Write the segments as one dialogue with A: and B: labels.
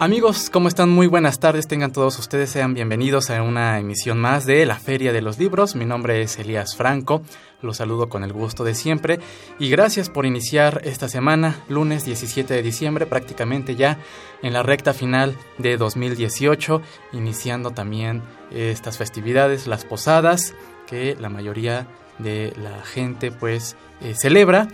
A: Amigos, ¿cómo están? Muy buenas tardes. Tengan todos ustedes, sean bienvenidos a una emisión más de la Feria de los Libros. Mi nombre es Elías Franco, los saludo con el gusto de siempre y gracias por iniciar esta semana, lunes 17 de diciembre, prácticamente ya en la recta final de 2018, iniciando también estas festividades, las posadas, que la mayoría de la gente pues eh, celebra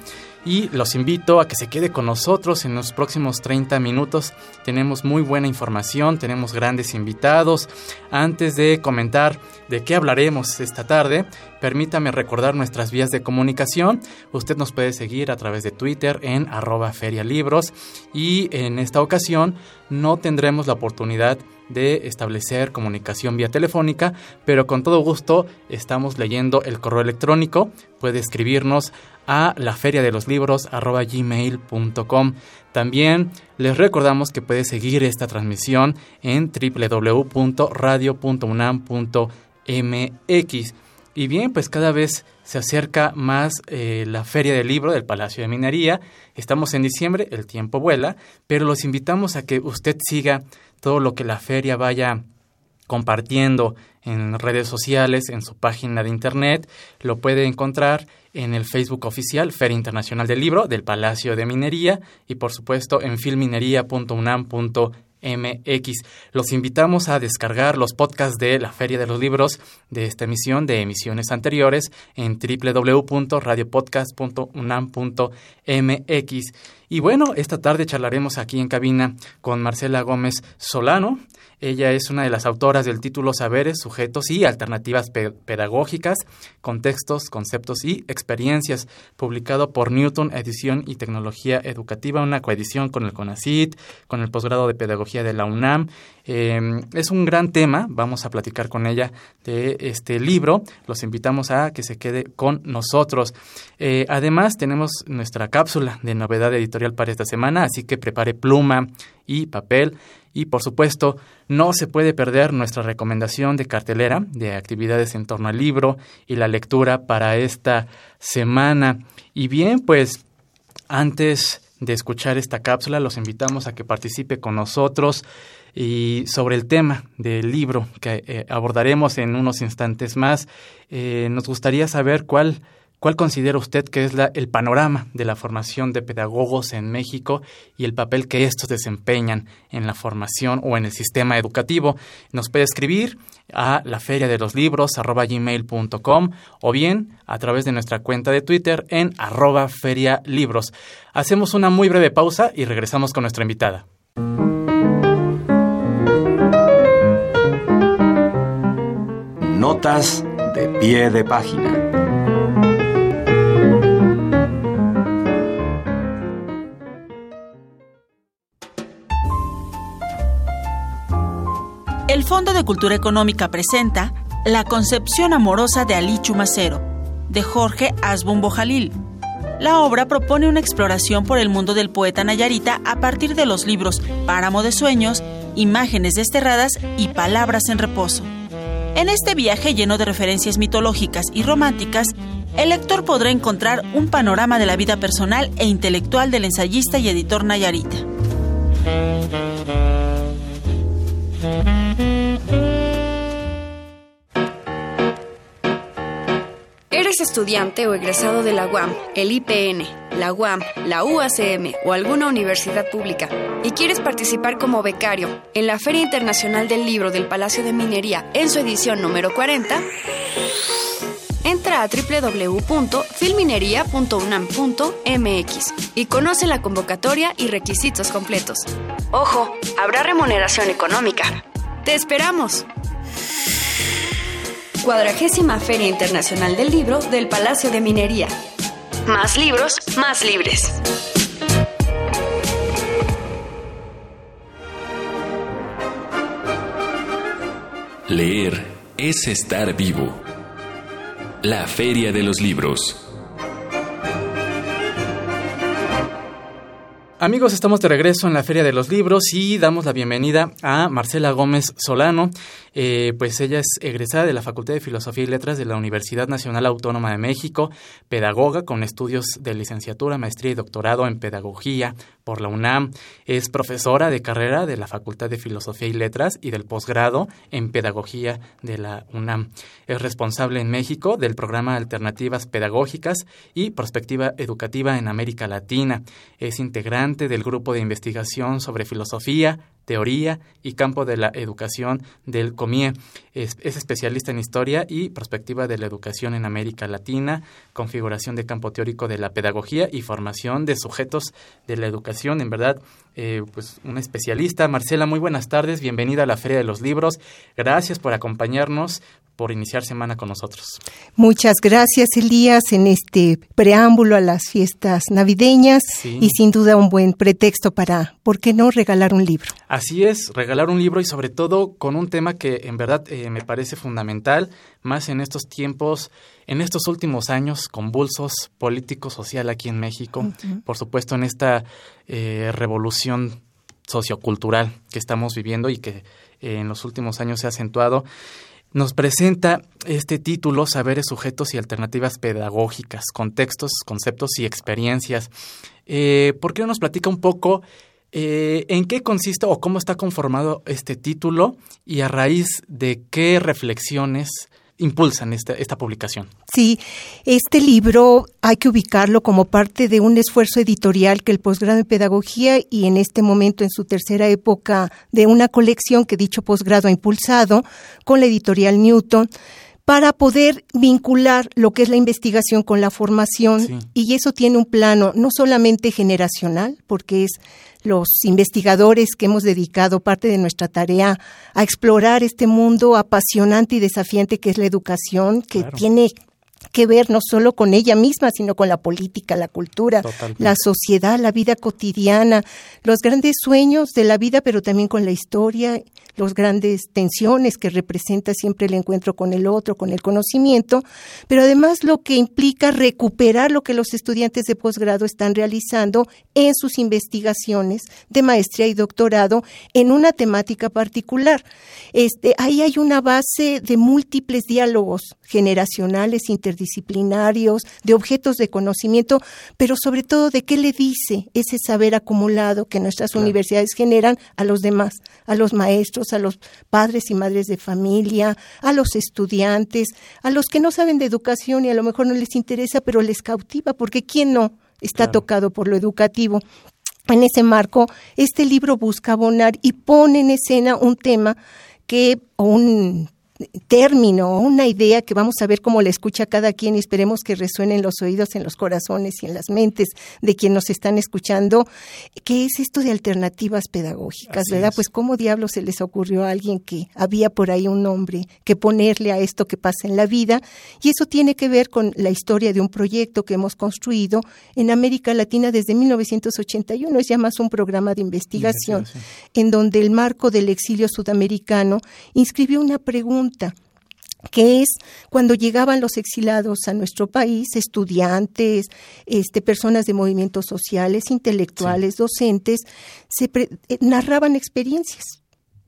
A: y los invito a que se quede con nosotros en los próximos 30 minutos. Tenemos muy buena información, tenemos grandes invitados. Antes de comentar de qué hablaremos esta tarde, permítame recordar nuestras vías de comunicación. Usted nos puede seguir a través de Twitter en arroba ferialibros y en esta ocasión no tendremos la oportunidad de establecer comunicación vía telefónica, pero con todo gusto estamos leyendo el correo electrónico. Puede escribirnos a la feria de los libros. También les recordamos que puede seguir esta transmisión en www.radio.unam.mx. Y bien, pues cada vez se acerca más eh, la Feria del Libro del Palacio de Minería. Estamos en diciembre, el tiempo vuela, pero los invitamos a que usted siga todo lo que la feria vaya compartiendo en redes sociales, en su página de internet. Lo puede encontrar en el Facebook oficial Feria Internacional del Libro del Palacio de Minería y por supuesto en filminería.unam.mx. Los invitamos a descargar los podcasts de la Feria de los Libros de esta emisión, de emisiones anteriores, en www.radiopodcast.unam.mx. Y bueno, esta tarde charlaremos aquí en cabina con Marcela Gómez Solano. Ella es una de las autoras del título Saberes, Sujetos y Alternativas Pedagógicas, Contextos, Conceptos y Experiencias, publicado por Newton Edición y Tecnología Educativa, una coedición con el CONACIT, con el posgrado de Pedagogía de la UNAM. Em, es un gran tema, vamos a platicar con ella de este libro. Los invitamos a que se quede con nosotros. Eh, además, tenemos nuestra cápsula de novedad editorial para esta semana, así que prepare pluma y papel y por supuesto, no se puede perder nuestra recomendación de cartelera de actividades en torno al libro y la lectura para esta semana. Y bien, pues antes de escuchar esta cápsula, los invitamos a que participe con nosotros y sobre el tema del libro que eh, abordaremos en unos instantes más. Eh, nos gustaría saber cuál ¿Cuál considera usted que es el panorama de la formación de pedagogos en México y el papel que estos desempeñan en la formación o en el sistema educativo? Nos puede escribir a la feria de los libros gmail.com o bien a través de nuestra cuenta de Twitter en arroba ferialibros. Hacemos una muy breve pausa y regresamos con nuestra invitada.
B: Notas de pie de página.
C: El Fondo de Cultura Económica presenta La concepción amorosa de Ali Chumacero, de Jorge Asbun Bojalil. La obra propone una exploración por el mundo del poeta Nayarita a partir de los libros Páramo de Sueños, Imágenes Desterradas y Palabras en Reposo. En este viaje lleno de referencias mitológicas y románticas, el lector podrá encontrar un panorama de la vida personal e intelectual del ensayista y editor Nayarita.
D: ¿Eres estudiante o egresado de la UAM, el IPN, la UAM, la UACM o alguna universidad pública y quieres participar como becario en la Feria Internacional del Libro del Palacio de Minería en su edición número 40? Entra a www.filminería.unam.mx y conoce la convocatoria y requisitos completos. Ojo, habrá remuneración económica. ¡Te esperamos! Cuadragésima Feria Internacional del Libro del Palacio de Minería. Más libros, más libres.
E: Leer es estar vivo. La Feria de los Libros.
A: Amigos, estamos de regreso en la Feria de los Libros y damos la bienvenida a Marcela Gómez Solano. Eh, pues ella es egresada de la Facultad de Filosofía y Letras de la Universidad Nacional Autónoma de México, pedagoga con estudios de licenciatura, maestría y doctorado en pedagogía por la UNAM. Es profesora de carrera de la Facultad de Filosofía y Letras y del posgrado en pedagogía de la UNAM. Es responsable en México del programa Alternativas Pedagógicas y Prospectiva Educativa en América Latina. Es integrante del grupo de investigación sobre filosofía, teoría y campo de la educación del COMIE. Es, especialista en historia y perspectiva de la educación en América Latina, configuración de campo teórico de la pedagogía y formación de sujetos de la educación. En verdad, eh, pues una especialista. Marcela, muy buenas tardes, bienvenida a la Feria de los Libros. Gracias por acompañarnos, por iniciar semana con nosotros.
F: Muchas gracias, Elías, en este preámbulo a las fiestas navideñas y sin duda un buen pretexto para, ¿por qué no regalar un libro?
A: Así es, regalar un libro y sobre todo con un tema que en verdad eh, me parece fundamental, más en estos tiempos, en estos últimos años convulsos político-social aquí en México, por supuesto en esta eh, revolución sociocultural que estamos viviendo y que eh, en los últimos años se ha acentuado nos presenta este título Saberes, Sujetos y Alternativas Pedagógicas, Contextos, Conceptos y Experiencias. Eh, ¿Por qué no nos platica un poco eh, en qué consiste o cómo está conformado este título y a raíz de qué reflexiones impulsan esta, esta publicación.
F: Sí, este libro hay que ubicarlo como parte de un esfuerzo editorial que el posgrado en pedagogía y en este momento en su tercera época de una colección que dicho posgrado ha impulsado con la editorial Newton para poder vincular lo que es la investigación con la formación y eso tiene un plano no solamente generacional, porque es los investigadores que hemos dedicado parte de nuestra tarea a explorar este mundo apasionante y desafiante que es la educación, que tiene que ver no solo con ella misma, sino con la política, la cultura, la sociedad, la vida cotidiana, los grandes sueños de la vida, pero también con la historia los grandes tensiones que representa siempre el encuentro con el otro, con el conocimiento, pero además lo que implica recuperar lo que los estudiantes de posgrado están realizando en sus investigaciones de maestría y doctorado en una temática particular. Este, ahí hay una base de múltiples diálogos generacionales, interdisciplinarios, de objetos de conocimiento, pero sobre todo de qué le dice ese saber acumulado que nuestras universidades generan a los demás, a los maestros, a los padres y madres de familia, a los estudiantes, a los que no saben de educación y a lo mejor no les interesa, pero les cautiva, porque ¿quién no está tocado por lo educativo? En ese marco, este libro busca abonar y pone en escena un tema que, o un término, una idea que vamos a ver cómo la escucha cada quien y esperemos que resuene en los oídos, en los corazones y en las mentes de quien nos están escuchando, ¿qué es esto de alternativas pedagógicas, verdad? Pues cómo diablos se les ocurrió a alguien que había por ahí un nombre que ponerle a esto que pasa en la vida y eso tiene que ver con la historia de un proyecto que hemos construido en América Latina desde 1981, es ya más un programa de investigación. en donde el marco del exilio sudamericano inscribió una pregunta que es cuando llegaban los exilados a nuestro país, estudiantes, este, personas de movimientos sociales, intelectuales, docentes, se eh, narraban experiencias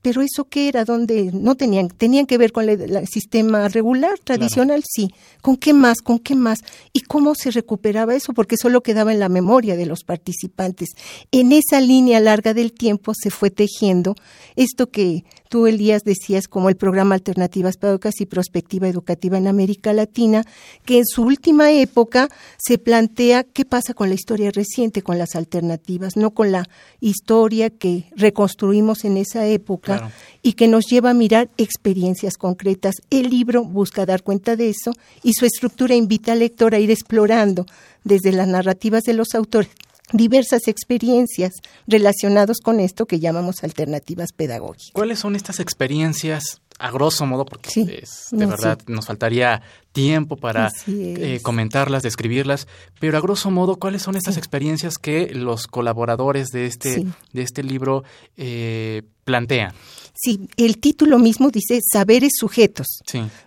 F: pero eso qué era donde no tenían tenían que ver con el, sistema regular tradicional sí. Con qué más con qué más y cómo se recuperaba eso porque solo quedaba en la memoria de los participantes. En esa línea larga del tiempo se fue tejiendo esto que Tú, Elías, decías como el programa Alternativas Pedagógicas y Prospectiva Educativa en América Latina, que en su última época se plantea qué pasa con la historia reciente, con las alternativas, no con la historia que reconstruimos en esa época y que nos lleva a mirar experiencias concretas. El libro busca dar cuenta de eso y su estructura invita al lector a ir explorando desde las narrativas de los autores diversas experiencias relacionadas con esto que llamamos alternativas pedagógicas.
A: ¿Cuáles son estas experiencias a grosso modo, porque de verdad nos faltaría tiempo para eh, comentarlas, describirlas, pero a grosso modo, ¿cuáles son estas experiencias que los colaboradores de este, de este libro eh, plantean?
F: Sí, el título mismo dice saberes sujetos,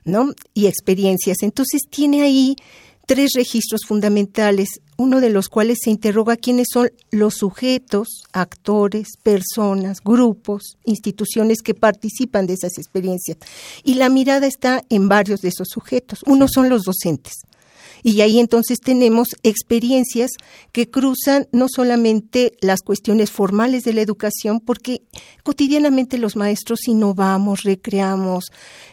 F: ¿no? Y experiencias. Entonces tiene ahí tres registros fundamentales, uno de los cuales se interroga quiénes son los sujetos, actores, personas, grupos, instituciones que participan de esas experiencias. Y la mirada está en varios de esos sujetos. Uno son los docentes. Y ahí entonces tenemos experiencias que cruzan no solamente las cuestiones formales de la educación, porque cotidianamente los maestros innovamos, recreamos,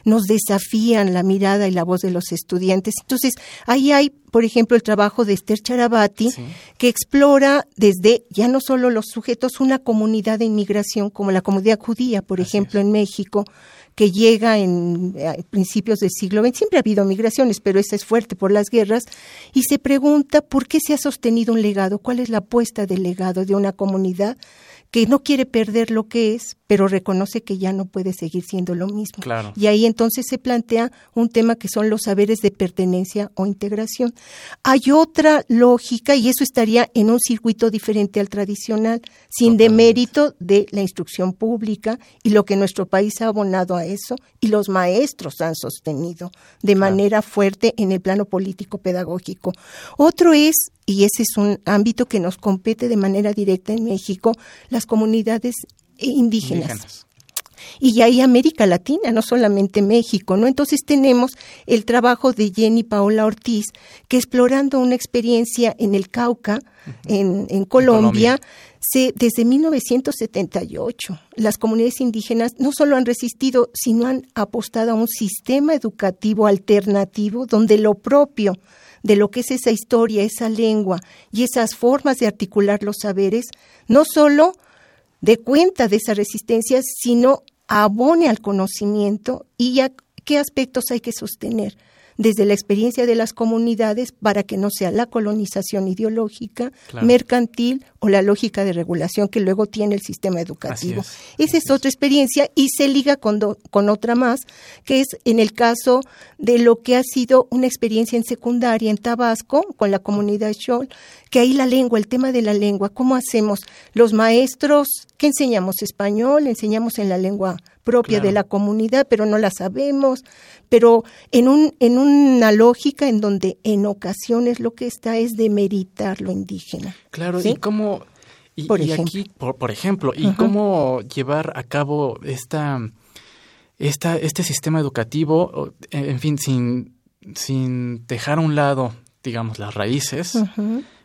F: nos desafían la mirada y la voz de los estudiantes. Entonces, ahí hay, por ejemplo, el trabajo de Esther Charabati, que explora desde ya no solo los sujetos, una comunidad de inmigración como la comunidad judía, por ejemplo, en México, que llega en eh, principios del siglo XX. Siempre ha habido migraciones, pero esta es fuerte por las guerras. Y se pregunta por qué se ha sostenido un legado, cuál es la apuesta del legado de una comunidad que no quiere perder lo que es, pero reconoce que ya no puede seguir siendo lo mismo. Y ahí entonces se plantea un tema que son los saberes de pertenencia o integración. Hay otra lógica y eso estaría en un circuito diferente al tradicional, sin demérito de la instrucción pública y lo que nuestro país ha abonado a eso y los maestros han sostenido de manera fuerte en el plano político pedagógico. Otro es y ese es un ámbito que nos compete de manera directa en México, las comunidades indígenas. Y ahí América Latina, no solamente México, ¿no? Entonces tenemos el trabajo de Jenny Paola Ortiz, que explorando una experiencia en el Cauca, en, en, Colombia, Se, desde 1978 las comunidades indígenas no solo han resistido, sino han apostado a un sistema educativo alternativo donde lo propio de lo que es esa historia, esa lengua y esas formas de articular los saberes, no solo de cuenta de esa resistencia, sino abone al conocimiento y a qué aspectos hay que sostener desde la experiencia de las comunidades para que no sea la colonización ideológica, mercantil o la lógica de regulación que luego tiene el sistema educativo. Esa es, otra experiencia y se liga con, con otra más, que es en el caso de lo que ha sido una experiencia en secundaria en Tabasco con la comunidad Shol, que ahí la lengua, el tema de la lengua, ¿cómo hacemos? Los maestros, ¿qué enseñamos? Español, enseñamos en la lengua propia de la comunidad, pero no la sabemos, pero en, un, en una lógica en donde en ocasiones lo que está es demeritar lo indígena.
A: Claro, y cómo, y, por, ejemplo. aquí, por, ejemplo, y cómo llevar a cabo esta, esta, este sistema educativo, en fin, sin, sin dejar a un lado, digamos, las raíces,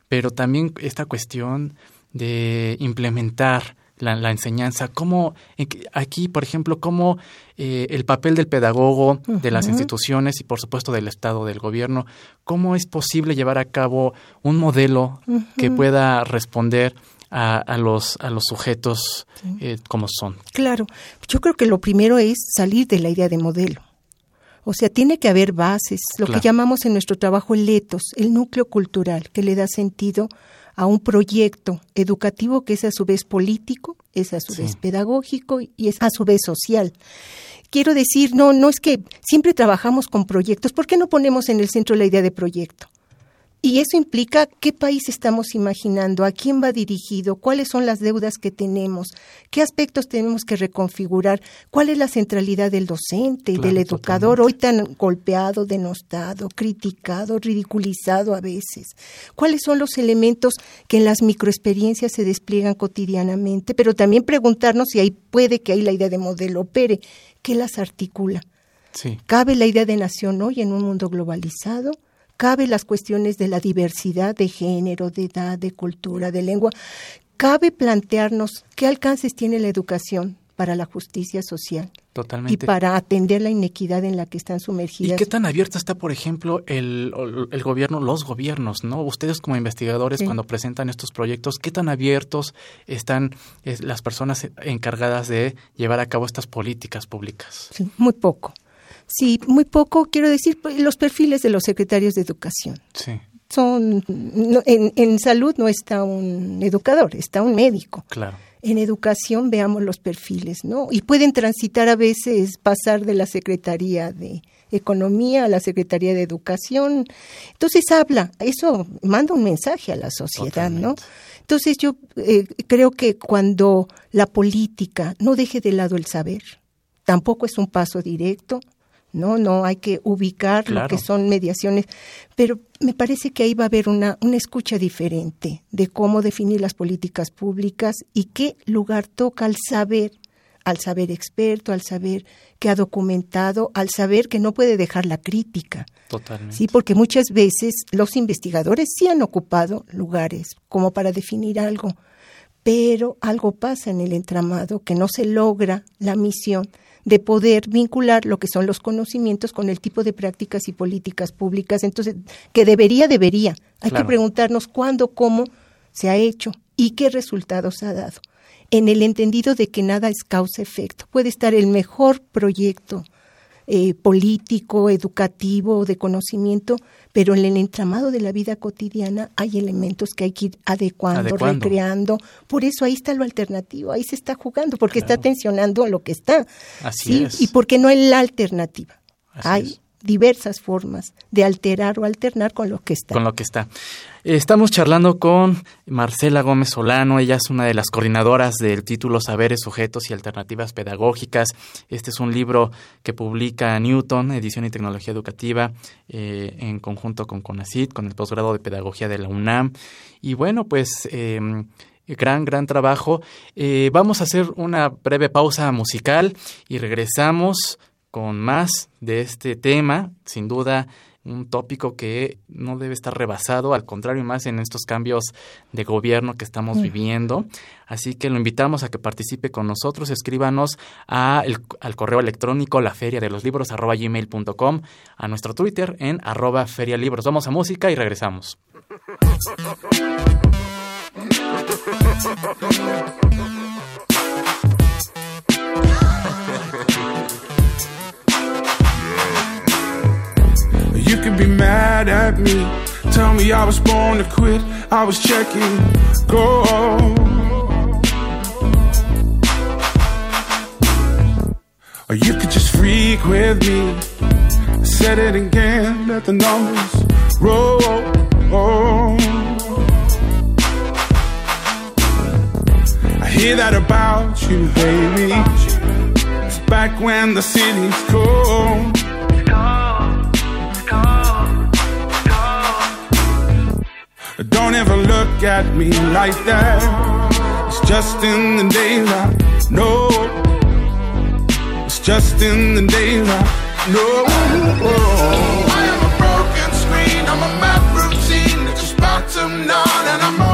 A: pero también esta cuestión de implementar la, enseñanza, cómo aquí, por ejemplo, cómo eh, el papel del pedagogo, de las instituciones y, por supuesto, del Estado, del gobierno, cómo es posible llevar a cabo un modelo que pueda responder a, los, a los sujetos eh, como son.
F: Claro, yo creo que lo primero es salir de la idea de modelo. O sea, tiene que haber bases, lo que llamamos en nuestro trabajo el etos, el núcleo cultural, que le da sentido a un proyecto educativo que es a su vez político, es a su vez pedagógico y es a su vez social. Quiero decir, no, no es que siempre trabajamos con proyectos, ¿por qué no ponemos en el centro la idea de proyecto? Y eso implica qué país estamos imaginando, a quién va dirigido, cuáles son las deudas que tenemos, qué aspectos tenemos que reconfigurar, cuál es la centralidad del docente, del educador, hoy tan golpeado, denostado, criticado, ridiculizado a veces. ¿Cuáles son los elementos que en las microexperiencias se despliegan cotidianamente? Pero también preguntarnos si ahí puede que ahí la idea de modelo opere, ¿qué las articula? ¿Cabe la idea de nación hoy en un mundo globalizado? Cabe las cuestiones de la diversidad de género, de edad, de cultura, de lengua. Cabe plantearnos qué alcances tiene la educación para la justicia social.
A: Totalmente.
F: Y para atender la inequidad en la que están sumergidas.
A: ¿Y qué tan abierta está, por ejemplo, el, el gobierno, los gobiernos, ¿no? Ustedes como investigadores, cuando presentan estos proyectos, ¿qué tan abiertos están las personas encargadas de llevar a cabo estas políticas públicas?
F: Sí, muy poco. Sí, muy poco, quiero decir, pues, los perfiles de los secretarios de educación.
A: Sí.
F: Son, en, en salud no está un educador, está un médico.
A: Claro
F: en educación veamos los perfiles, ¿no? Y pueden transitar a veces, pasar de la Secretaría de Economía a la Secretaría de Educación. Entonces habla, eso manda un mensaje a la sociedad, ¿no? Entonces yo eh, creo que cuando la política no deje de lado el saber, tampoco es un paso directo, ¿no? No hay que ubicar lo que son mediaciones, pero me parece que ahí va a haber una, una escucha diferente de cómo definir las políticas públicas y qué lugar toca al saber, al saber experto, al saber que ha documentado, al saber que no puede dejar la crítica.
A: Totalmente.
F: Sí, porque muchas veces los investigadores sí han ocupado lugares como para definir algo, pero algo pasa en el entramado que no se logra la misión de poder vincular lo que son los conocimientos con el tipo de prácticas y políticas públicas. Entonces, que debería, debería. Hay que preguntarnos cuándo, cómo se ha hecho y qué resultados ha dado. En el entendido de que nada es causa-efecto. Puede estar el mejor proyecto eh, político, educativo, de conocimiento, pero en el entramado de la vida cotidiana hay elementos que hay que ir adecuando, recreando. Por eso ahí está lo alternativo, ahí se está jugando, porque está tensionando lo que está.
A: Así es.
F: Y porque no hay la alternativa. hay diversas formas de alterar o alternar con lo que está.
A: Con lo que está. Estamos charlando con Marcela Gómez Solano, ella es una de las coordinadoras del título Saberes, Sujetos y Alternativas Pedagógicas. Este es un libro que publica Newton, Edición y Tecnología Educativa, eh, en conjunto con CONACIT, con el posgrado de Pedagogía de la UNAM. Y bueno, pues... Em, gran, gran trabajo. Eh, vamos a hacer una breve pausa musical y regresamos con más de este tema, sin duda un tópico que no debe estar rebasado, al contrario, más en estos cambios de gobierno que estamos viviendo. Así que lo invitamos a que participe con nosotros, escríbanos a al correo electrónico la feria de los libros arroba gmail.com, a nuestro Twitter en arroba ferialibros. Vamos a música y regresamos. You can be mad at me. Tell me I was born to quit. I was checking. Go. Or you could just freak with me. Said it again. Let the numbers roll. I hear that about you, baby. It's back when the city's cold. Don't ever look at me like that. It's just in the daylight. No, it's just in the daylight. No, I am a broken screen. I'm a map routine that just bottomed out, and I'm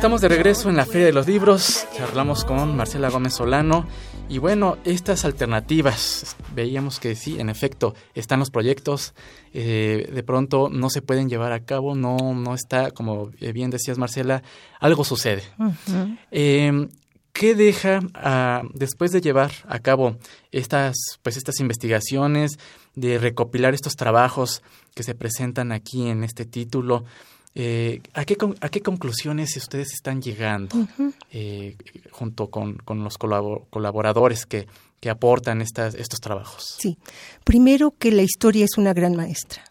A: Estamos de regreso en la Feria de los Libros, charlamos con Marcela Gómez Solano y bueno, estas alternativas, veíamos que sí, en efecto, están los proyectos, eh, de pronto no se pueden llevar a cabo, no, no está, como bien decías Marcela, algo sucede. Em, ¿Qué deja ah, después de llevar a cabo estas, pues estas investigaciones, de recopilar estos trabajos que se presentan aquí en este título? Eh, ¿a, qué, ¿A qué conclusiones ustedes están llegando eh, junto con, los colaboradores que, que aportan estas, estos trabajos?
F: Sí, primero que la historia es una gran maestra.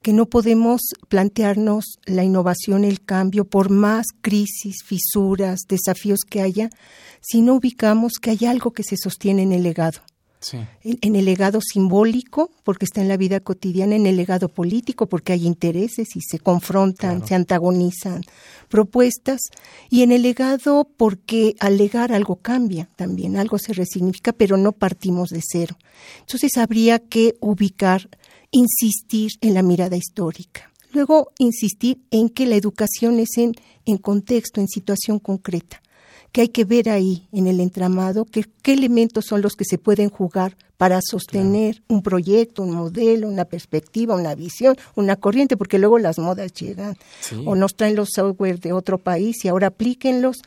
F: que no podemos plantearnos la innovación, el cambio, por más crisis, fisuras, desafíos que haya, si no ubicamos que hay algo que se sostiene en el legado. En, el legado simbólico, porque está en la vida cotidiana, en el legado político, porque hay intereses y se confrontan, se antagonizan propuestas, y en el legado porque al legar algo cambia también, algo se resignifica, pero no partimos de cero. Entonces habría que ubicar, insistir en la mirada histórica. Luego, insistir en que la educación es en, en contexto, en situación concreta que hay que ver ahí en el entramado qué elementos son los que se pueden jugar para sostener un proyecto, un modelo, una perspectiva, una visión, una corriente, porque luego las modas llegan o nos traen los software de otro país y ahora aplíquenlos.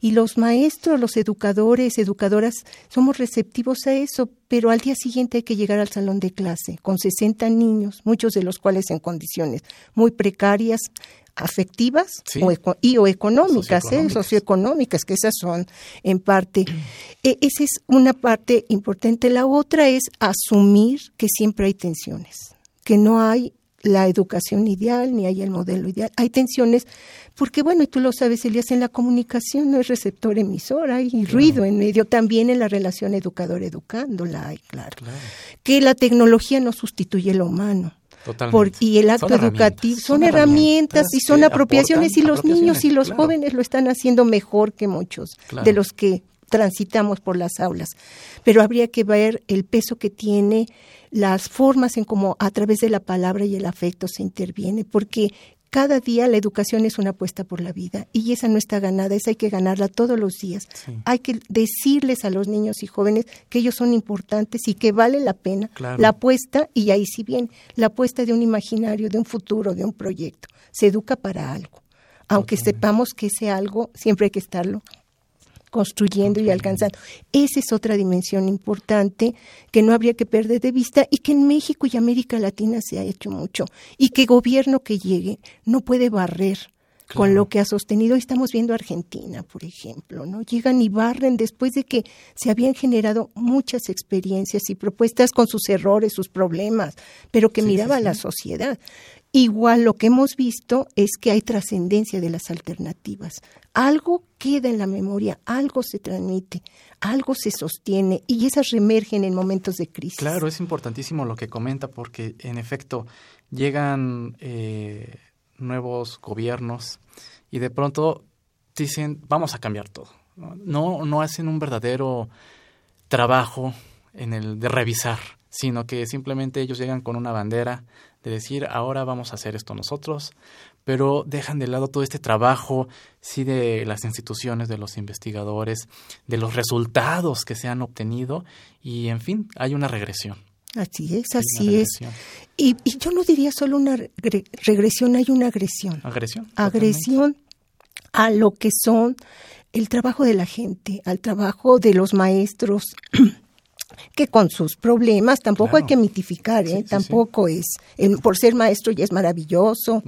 F: Y los maestros, los educadores, educadoras, somos receptivos a eso, pero al día siguiente hay que llegar al salón de clase con 60 niños, muchos de los cuales en condiciones muy precarias, afectivas y o económicas, ¿eh? socioeconómicas, que esas son en parte. E, esa es una parte importante. La otra es asumir que siempre hay tensiones, que no hay la educación ideal ni hay el modelo ideal. Hay tensiones porque, bueno, y tú lo sabes, Elías, en la comunicación no es receptor emisor, hay ruido en medio, también en la relación educador-educando la hay, claro. Que la tecnología no sustituye lo humano y el acto educativo son, herramientas, y son apropiaciones y los niños y los jóvenes lo están haciendo mejor que muchos de los que transitamos por las aulas. Pero habría que ver el peso que tiene las formas en cómo a través de la palabra y el afecto se interviene, porque cada día la educación es una apuesta por la vida y esa no está ganada, esa hay que ganarla todos los días. Hay que decirles a los niños y jóvenes que ellos son importantes y que vale la pena la apuesta y ahí sí bien, la apuesta de un imaginario, de un futuro, de un proyecto. Se educa para algo. Aunque sepamos que ese algo siempre hay que estarlo construyendo y alcanzando. Esa es otra dimensión importante que no habría que perder de vista y que en México y América Latina se ha hecho mucho y que gobierno que llegue no puede barrer con lo que ha sostenido. Estamos viendo Argentina, por ejemplo, ¿no? Llegan y barren después de que se habían generado muchas experiencias y propuestas con sus errores, sus problemas, pero que miraba a la sociedad. Igual lo que hemos visto es que hay trascendencia de las alternativas. Algo queda en la memoria, algo se transmite, algo se sostiene y esas reemergen en momentos de crisis.
A: Claro, es importantísimo lo que comenta porque en efecto llegan eh, nuevos gobiernos y de pronto dicen vamos a cambiar todo. No, no hacen un verdadero trabajo en el de revisar, sino que simplemente ellos llegan con una bandera de decir ahora vamos a hacer esto nosotros, pero dejan de lado todo este trabajo, sí, de las instituciones, de los investigadores, de los resultados que se han obtenido y, en fin, hay una regresión.
F: Así es, así es. Y, yo no diría solo una regresión, hay una agresión.
A: Agresión.
F: Agresión a lo que son el trabajo de la gente, al trabajo de los maestros, que con sus problemas tampoco hay que mitificar, ¿eh? tampoco es, por ser maestro ya es maravilloso,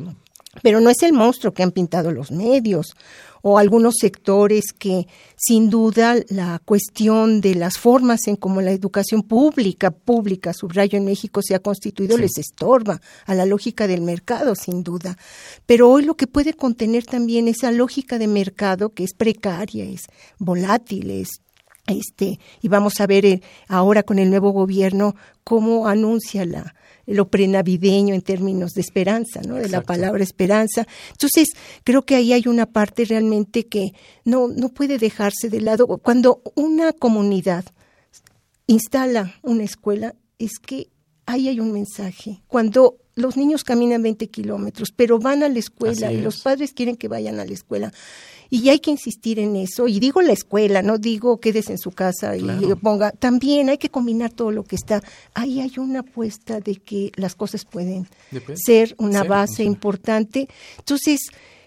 F: pero no es el monstruo que han pintado los medios o algunos sectores que sin duda la cuestión de las formas en cómo la educación pública, pública, subrayo en México se ha constituido les estorba a la lógica del mercado sin duda. Pero hoy lo que puede contener también esa lógica de mercado que es precaria, es volátil, es este, y vamos a ver eh, ahora con el nuevo gobierno cómo anuncia la, lo prenavideño en términos de esperanza, ¿no? De la palabra esperanza. Entonces, creo que ahí hay una parte realmente que no, no puede dejarse de lado. Cuando una comunidad instala una escuela, es que ahí hay un mensaje. Cuando los niños caminan 20 kilómetros, pero van a la escuela y los padres quieren que vayan a la escuela, y hay que insistir en eso. Y digo la escuela, no digo quédese en su casa y ponga. También hay que combinar todo lo que está. Ahí hay una apuesta de que las cosas pueden ser una base importante. Entonces,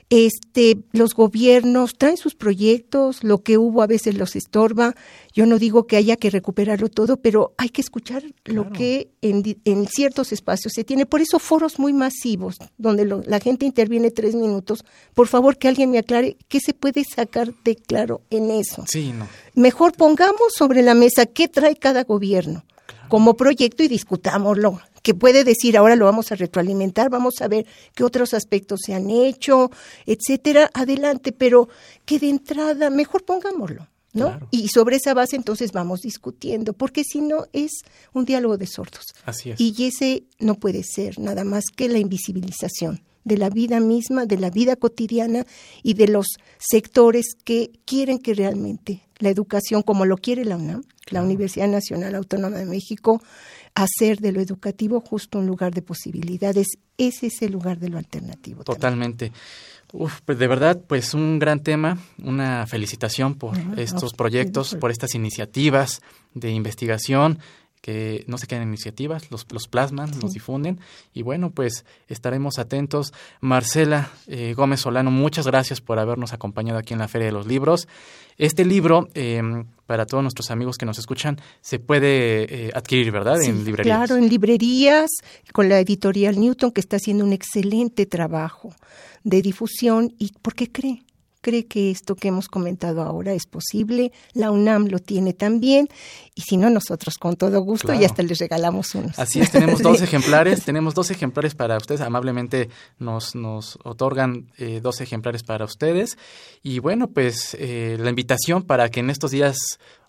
F: este, los gobiernos traen sus proyectos, lo que hubo a veces los estorba. Yo no digo que haya que recuperarlo todo, pero hay que escuchar lo que en, en, ciertos espacios se tiene. Por eso foros muy masivos, donde la gente interviene tres minutos. Por favor, que alguien me aclare qué se puede sacar de claro en eso.
A: Sí, no.
F: Mejor pongamos sobre la mesa qué trae cada gobierno como proyecto y discutámoslo que puede decir ahora lo vamos a retroalimentar, vamos a ver qué otros aspectos se han hecho, etcétera, adelante, pero que de entrada mejor pongámoslo. ¿no? Y sobre esa base entonces vamos discutiendo, porque si no es un diálogo de sordos.
A: Así es.
F: Y ese no puede ser nada más que la invisibilización de la vida misma, de la vida cotidiana y de los sectores que quieren que realmente la educación, como lo quiere la UNAM, la Universidad Nacional Autónoma de México, hacer de lo educativo justo un lugar de posibilidades. Ese es el lugar de lo alternativo.
A: Totalmente. Uf, pues de verdad, pues un gran tema, una felicitación por estos proyectos, por estas iniciativas de investigación que no se quedan iniciativas, los, los plasman, los difunden y bueno, pues estaremos atentos. Marcela eh, Gómez Solano, muchas gracias por habernos acompañado aquí en la Feria de los Libros. Este libro, em, para todos nuestros amigos que nos escuchan, se puede eh, adquirir, ¿verdad? en librerías.
F: Claro, en librerías, con la editorial Newton, que está haciendo un excelente trabajo de difusión. ¿Y por qué cree? Cree que esto que hemos comentado ahora es posible, la UNAM lo tiene también, y si no, nosotros con todo gusto y hasta les regalamos unos.
A: Así es, tenemos dos ejemplares, tenemos dos ejemplares para ustedes, amablemente nos, nos otorgan eh, dos ejemplares para ustedes, y bueno, pues eh, la invitación para que en estos días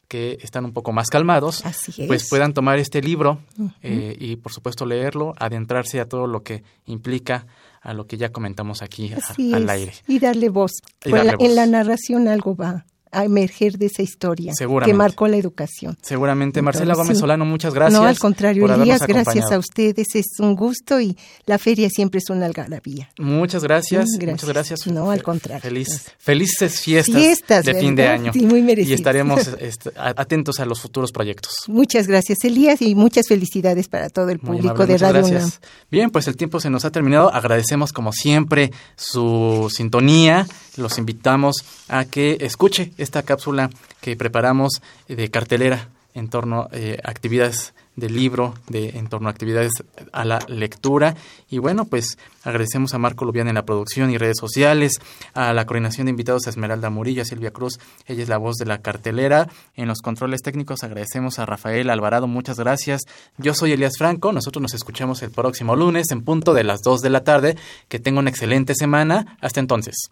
A: que están un poco más calmados, pues puedan tomar este libro eh, y por supuesto leerlo, adentrarse a todo lo que implica a lo que ya comentamos aquí al aire.
F: Y darle voz. En la narración algo va a emerger de esa historia que marcó la educación.
A: Seguramente. Marcela Gómez Solano, muchas gracias.
F: No, al contrario, Elías, gracias a ustedes. Es un gusto y la feria siempre es una algarabía.
A: Muchas gracias. Muchas gracias.
F: No, al contrario.
A: Feliz, felices fiestas, de fin de año.
F: Sí, muy merecidas.
A: Y estaremos este, atentos a los futuros proyectos.
F: Muchas gracias, Elías, y muchas felicidades para todo el público de Radio gracias.
A: Bien, pues el tiempo se nos ha terminado. Agradecemos, como siempre, su sintonía. Los invitamos a que escuche esta cápsula que preparamos de cartelera en torno eh, a actividades del libro, de, en torno a actividades a la lectura. Y bueno, pues agradecemos a Marco Lubián en la producción y redes sociales, a la coordinación de invitados a Esmeralda Murillo, a Silvia Cruz, ella es la voz de la cartelera. En los controles técnicos agradecemos a Rafael Alvarado, muchas gracias. Yo soy Elías Franco, nosotros nos escuchamos el próximo lunes en punto de las 2 de la tarde. Que tenga una excelente semana. Hasta entonces.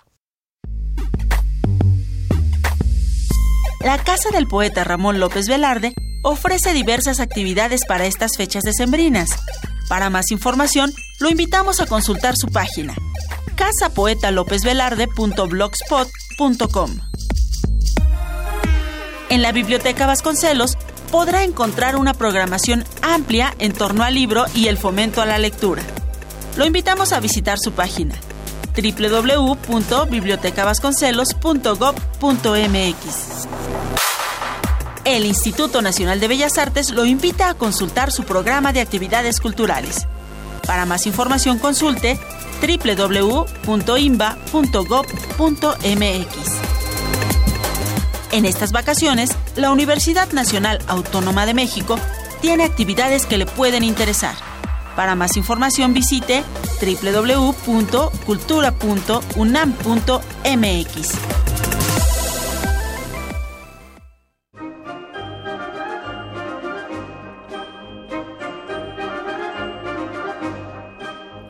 C: La Casa del Poeta Ramón López Velarde ofrece diversas actividades para estas fechas decembrinas. Para más información, lo invitamos a consultar su página casapoetalopezvelarde.blogspot.com. En la Biblioteca Vasconcelos podrá encontrar una programación amplia en torno al libro y el fomento a la lectura. Lo invitamos a visitar su página www.bibliotecavasconcelos.gov.mx. El Instituto Nacional de Bellas Artes lo invita a consultar su programa de actividades culturales. Para más información consulte www.imba.gov.mx. En estas vacaciones, la Universidad Nacional Autónoma de México tiene actividades que le pueden interesar. Para más información visite www.cultura.unam.mx.